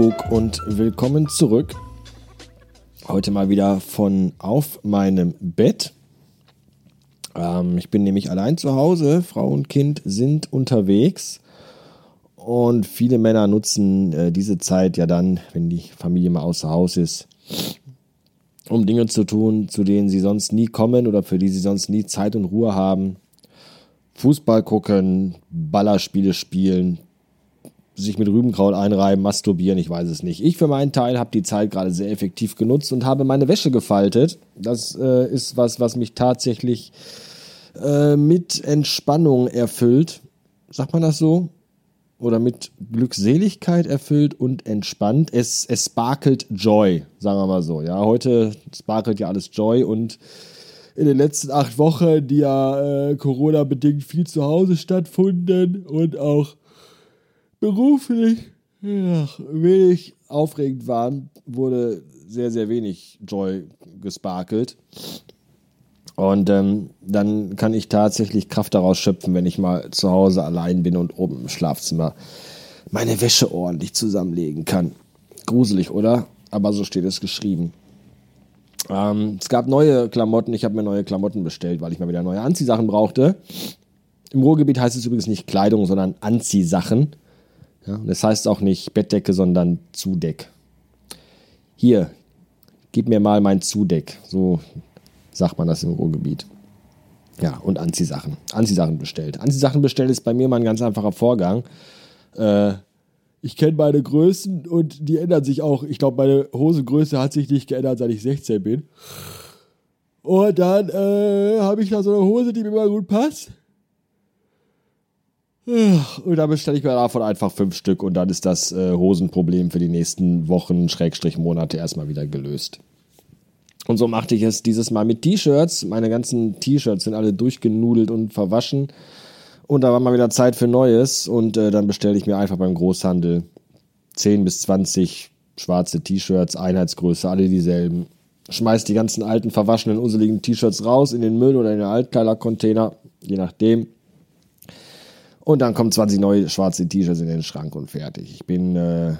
Kuckuck und willkommen zurück. Heute mal wieder von auf meinem Bett. Ähm, ich bin nämlich allein zu Hause. Frau und Kind sind unterwegs. Und viele Männer nutzen äh, diese Zeit ja dann, wenn die Familie mal außer Haus ist, um Dinge zu tun, zu denen sie sonst nie kommen oder für die sie sonst nie Zeit und Ruhe haben. Fußball gucken, Ballerspiele spielen, sich mit Rübenkraut einreiben, masturbieren, ich weiß es nicht. Ich für meinen Teil habe die Zeit gerade sehr effektiv genutzt und habe meine Wäsche gefaltet. Das äh, ist was, was mich tatsächlich äh, mit Entspannung erfüllt. Sagt man das so? Oder mit Glückseligkeit erfüllt und entspannt. Es, es sparkelt Joy, sagen wir mal so. Ja, heute sparkelt ja alles Joy und in den letzten acht Wochen, die ja äh, Corona-bedingt viel zu Hause stattfunden und auch beruflich ja, wenig aufregend waren, wurde sehr, sehr wenig Joy gesparkelt. Und ähm, dann kann ich tatsächlich Kraft daraus schöpfen, wenn ich mal zu Hause allein bin und oben im Schlafzimmer meine Wäsche ordentlich zusammenlegen kann. Gruselig, oder? Aber so steht es geschrieben. Ähm, es gab neue Klamotten. Ich habe mir neue Klamotten bestellt, weil ich mal wieder neue Anziehsachen brauchte. Im Ruhrgebiet heißt es übrigens nicht Kleidung, sondern Anziehsachen. Ja, das heißt auch nicht Bettdecke, sondern Zudeck. Hier, gib mir mal mein Zudeck. So sagt man das im Ruhrgebiet. Ja, und Anziehsachen. Anziehsachen bestellt. Anziehsachen bestellen ist bei mir mal ein ganz einfacher Vorgang. Äh, ich kenne meine Größen und die ändern sich auch. Ich glaube, meine Hosengröße hat sich nicht geändert, seit ich 16 bin. Und dann äh, habe ich da so eine Hose, die mir immer gut passt. Und dann bestelle ich mir davon einfach fünf Stück und dann ist das äh, Hosenproblem für die nächsten Wochen, Schrägstrich Monate erstmal wieder gelöst. Und so machte ich es dieses Mal mit T-Shirts. Meine ganzen T-Shirts sind alle durchgenudelt und verwaschen. Und da war mal wieder Zeit für Neues. Und äh, dann bestelle ich mir einfach beim Großhandel 10 bis 20 schwarze T-Shirts, Einheitsgröße, alle dieselben. Schmeiß die ganzen alten, verwaschenen, unseligen T-Shirts raus in den Müll oder in den Altkleidercontainer, je nachdem. Und dann kommen 20 neue schwarze T-Shirts in den Schrank und fertig. Ich bin äh,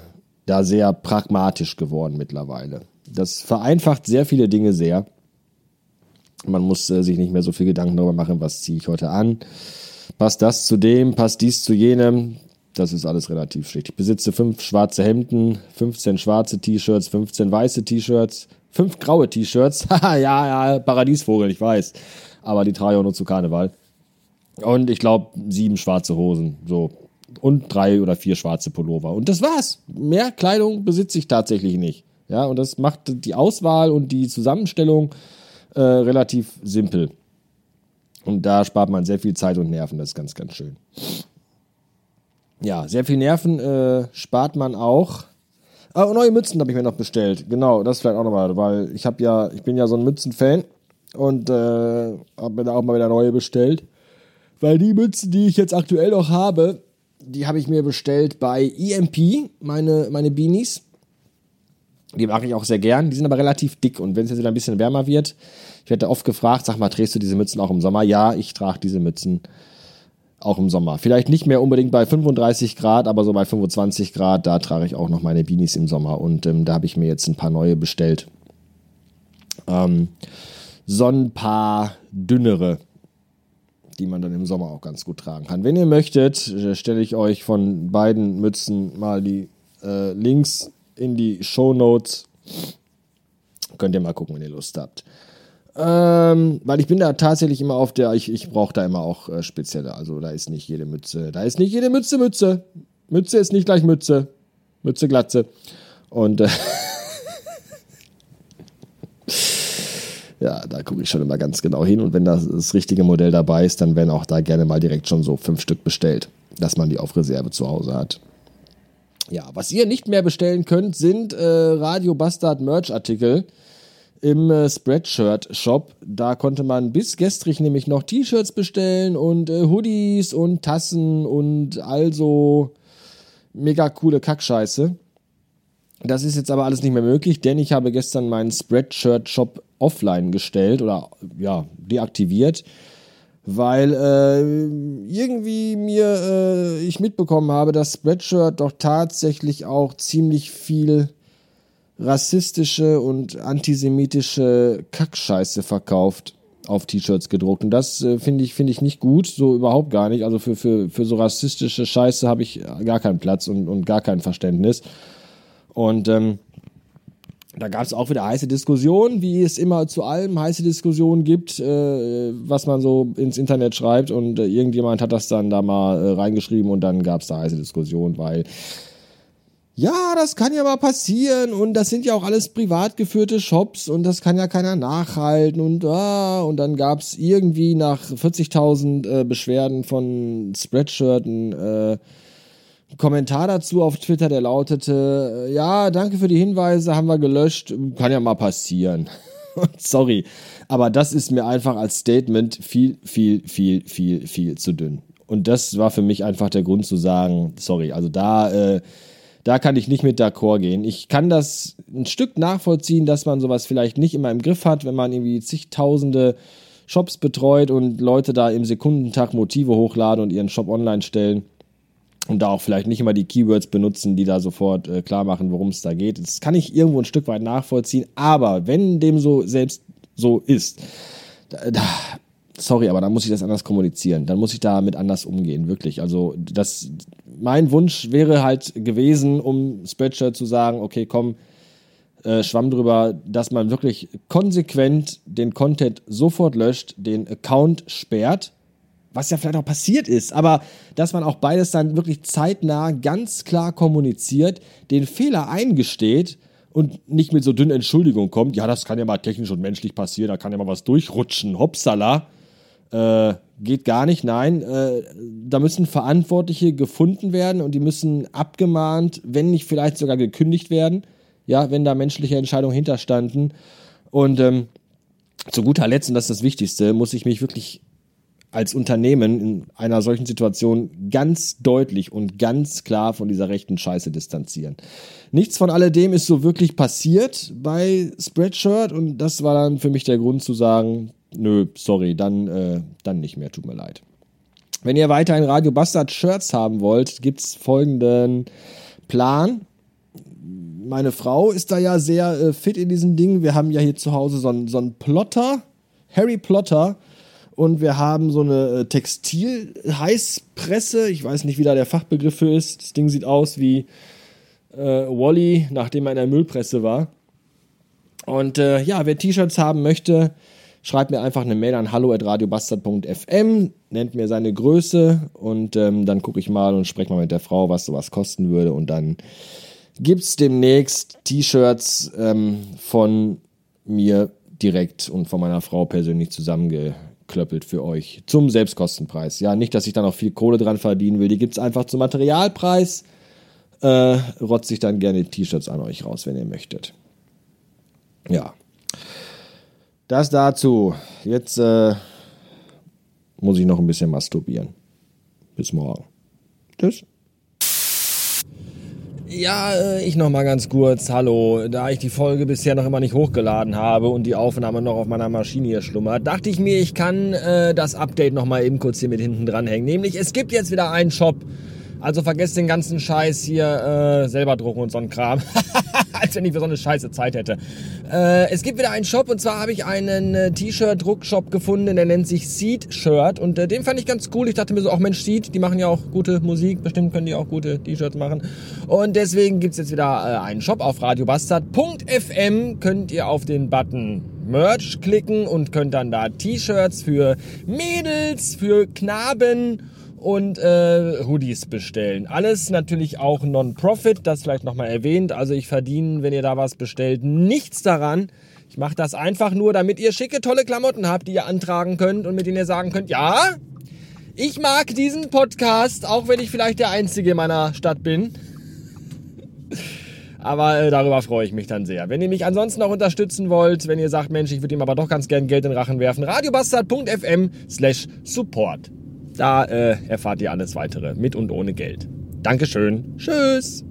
da sehr pragmatisch geworden mittlerweile. Das vereinfacht sehr viele Dinge sehr. Man muss äh, sich nicht mehr so viel Gedanken darüber machen, was ziehe ich heute an. Passt das zu dem, passt dies zu jenem. Das ist alles relativ schlicht. Ich besitze fünf schwarze Hemden, 15 schwarze T-Shirts, 15 weiße T-Shirts, fünf graue T-Shirts. ja, ja, Paradiesvogel, ich weiß. Aber die trage ich auch nur zu Karneval. Und ich glaube, sieben schwarze Hosen. So. Und drei oder vier schwarze Pullover. Und das war's. Mehr Kleidung besitze ich tatsächlich nicht. Ja, und das macht die Auswahl und die Zusammenstellung äh, relativ simpel. Und da spart man sehr viel Zeit und Nerven. Das ist ganz, ganz schön. Ja, sehr viel Nerven äh, spart man auch. Ah, und neue Mützen habe ich mir noch bestellt. Genau, das vielleicht auch nochmal, weil ich habe ja, ich bin ja so ein Mützenfan und äh, habe mir da auch mal wieder neue bestellt. Weil die Mützen, die ich jetzt aktuell noch habe, die habe ich mir bestellt bei EMP, meine, meine Beanies. Die mag ich auch sehr gern. Die sind aber relativ dick. Und wenn es jetzt wieder ein bisschen wärmer wird, ich werde oft gefragt, sag mal, trägst du diese Mützen auch im Sommer? Ja, ich trage diese Mützen auch im Sommer. Vielleicht nicht mehr unbedingt bei 35 Grad, aber so bei 25 Grad, da trage ich auch noch meine Beanies im Sommer. Und ähm, da habe ich mir jetzt ein paar neue bestellt. Ähm, so ein paar dünnere die man dann im Sommer auch ganz gut tragen kann. Wenn ihr möchtet, äh, stelle ich euch von beiden Mützen mal die äh, Links in die Show Notes. Könnt ihr mal gucken, wenn ihr Lust habt. Ähm, weil ich bin da tatsächlich immer auf der, ich, ich brauche da immer auch äh, spezielle. Also da ist nicht jede Mütze, da ist nicht jede Mütze Mütze. Mütze ist nicht gleich Mütze. Mütze Glatze. Und äh, ja, da gucke ich schon immer ganz genau hin. Und wenn das, das richtige Modell dabei ist, dann werden auch da gerne mal direkt schon so fünf Stück bestellt, dass man die auf Reserve zu Hause hat. Ja, was ihr nicht mehr bestellen könnt, sind äh, Radio Bastard Merch-Artikel im äh, Spreadshirt-Shop. Da konnte man bis gestrig nämlich noch T-Shirts bestellen und äh, Hoodies und Tassen und also mega coole Kackscheiße. Das ist jetzt aber alles nicht mehr möglich, denn ich habe gestern meinen Spreadshirt-Shop offline gestellt oder ja, deaktiviert, weil äh, irgendwie mir äh, ich mitbekommen habe, dass Spreadshirt doch tatsächlich auch ziemlich viel rassistische und antisemitische Kackscheiße verkauft auf T-Shirts gedruckt. Und das äh, finde ich, finde ich nicht gut, so überhaupt gar nicht. Also für, für, für so rassistische Scheiße habe ich gar keinen Platz und, und gar kein Verständnis. Und ähm, da gab es auch wieder heiße Diskussionen, wie es immer zu allem heiße Diskussionen gibt, äh, was man so ins Internet schreibt. Und äh, irgendjemand hat das dann da mal äh, reingeschrieben und dann gab es da heiße Diskussionen, weil ja, das kann ja mal passieren und das sind ja auch alles privat geführte Shops und das kann ja keiner nachhalten und ah, und dann gab es irgendwie nach 40.000 äh, Beschwerden von Spreadshirten äh, Kommentar dazu auf Twitter, der lautete, äh, ja, danke für die Hinweise, haben wir gelöscht, kann ja mal passieren. Sorry, aber das ist mir einfach als Statement viel, viel, viel, viel, viel zu dünn. Und das war für mich einfach der Grund zu sagen, sorry, also da, äh, da kann ich nicht mit d'accord gehen. Ich kann das ein Stück nachvollziehen, dass man sowas vielleicht nicht immer im Griff hat, wenn man irgendwie zigtausende Shops betreut und Leute da im Sekundentag Motive hochladen und ihren Shop online stellen und da auch vielleicht nicht immer die Keywords benutzen, die da sofort äh, klar machen, worum es da geht. Das kann ich irgendwo ein Stück weit nachvollziehen, aber wenn dem so selbst so ist, da, da, sorry, aber dann muss ich das anders kommunizieren, dann muss ich damit anders umgehen, wirklich. Also das, mein Wunsch wäre halt gewesen, um Spreadshirt zu sagen, okay, komm, äh, schwamm drüber, dass man wirklich konsequent den Content sofort löscht, den Account sperrt was ja vielleicht auch passiert ist, aber dass man auch beides dann wirklich zeitnah ganz klar kommuniziert, den Fehler eingesteht und nicht mit so dünnen Entschuldigungen kommt, ja, das kann ja mal technisch und menschlich passieren, da kann ja mal was durchrutschen, hopsala, äh, geht gar nicht, nein, äh, da müssen Verantwortliche gefunden werden und die müssen abgemahnt, wenn nicht vielleicht sogar gekündigt werden, ja, wenn da menschliche Entscheidungen hinterstanden. Und ähm, zu guter Letzt, und das ist das Wichtigste, muss ich mich wirklich als Unternehmen in einer solchen Situation ganz deutlich und ganz klar von dieser rechten Scheiße distanzieren. Nichts von alledem ist so wirklich passiert bei Spreadshirt und das war dann für mich der Grund zu sagen, nö, sorry, dann, äh, dann nicht mehr, tut mir leid. Wenn ihr weiterhin Radio Bastard Shirts haben wollt, gibt's folgenden Plan. Meine Frau ist da ja sehr äh, fit in diesen Dingen. Wir haben ja hier zu Hause so einen, so einen Plotter, Harry Plotter, und wir haben so eine äh, Textil-Heißpresse. Ich weiß nicht, wie da der Fachbegriff für ist. Das Ding sieht aus wie äh, Wally, nachdem er in der Müllpresse war. Und äh, ja, wer T-Shirts haben möchte, schreibt mir einfach eine Mail an hallo@radiobastard.fm, nennt mir seine Größe und ähm, dann gucke ich mal und spreche mal mit der Frau, was sowas kosten würde. Und dann gibt es demnächst T-Shirts ähm, von mir direkt und von meiner Frau persönlich zusammenge klöppelt für euch zum Selbstkostenpreis. Ja, nicht, dass ich da noch viel Kohle dran verdienen will. Die gibt es einfach zum Materialpreis. Äh, rotze ich dann gerne T-Shirts an euch raus, wenn ihr möchtet. Ja. Das dazu. Jetzt äh, muss ich noch ein bisschen masturbieren. Bis morgen. Tschüss. Ja, äh, ich noch mal ganz kurz. Hallo. Da ich die Folge bisher noch immer nicht hochgeladen habe und die Aufnahme noch auf meiner Maschine hier schlummert, dachte ich mir, ich kann äh, das Update noch mal eben kurz hier mit hinten dranhängen. Nämlich, es gibt jetzt wieder einen Shop. Also vergesst den ganzen Scheiß hier äh, selber drucken und so ein Kram. Als wenn ich so eine scheiße Zeit hätte. Äh, es gibt wieder einen Shop und zwar habe ich einen äh, T-Shirt-Druckshop gefunden, der nennt sich Seed Shirt und äh, den fand ich ganz cool. Ich dachte mir so, auch Mensch, Seed, die machen ja auch gute Musik, bestimmt können die auch gute T-Shirts machen. Und deswegen gibt's jetzt wieder äh, einen Shop auf radiobastard.fm. Könnt ihr auf den Button Merch klicken und könnt dann da T-Shirts für Mädels, für Knaben und äh, Hoodies bestellen. Alles natürlich auch Non-Profit, das vielleicht nochmal erwähnt. Also ich verdiene, wenn ihr da was bestellt, nichts daran. Ich mache das einfach nur, damit ihr schicke, tolle Klamotten habt, die ihr antragen könnt und mit denen ihr sagen könnt, ja, ich mag diesen Podcast, auch wenn ich vielleicht der Einzige in meiner Stadt bin. Aber äh, darüber freue ich mich dann sehr. Wenn ihr mich ansonsten auch unterstützen wollt, wenn ihr sagt, Mensch, ich würde ihm aber doch ganz gern Geld in den Rachen werfen, radiobastard.fm slash support. Da äh, erfahrt ihr alles weitere mit und ohne Geld. Dankeschön. Tschüss.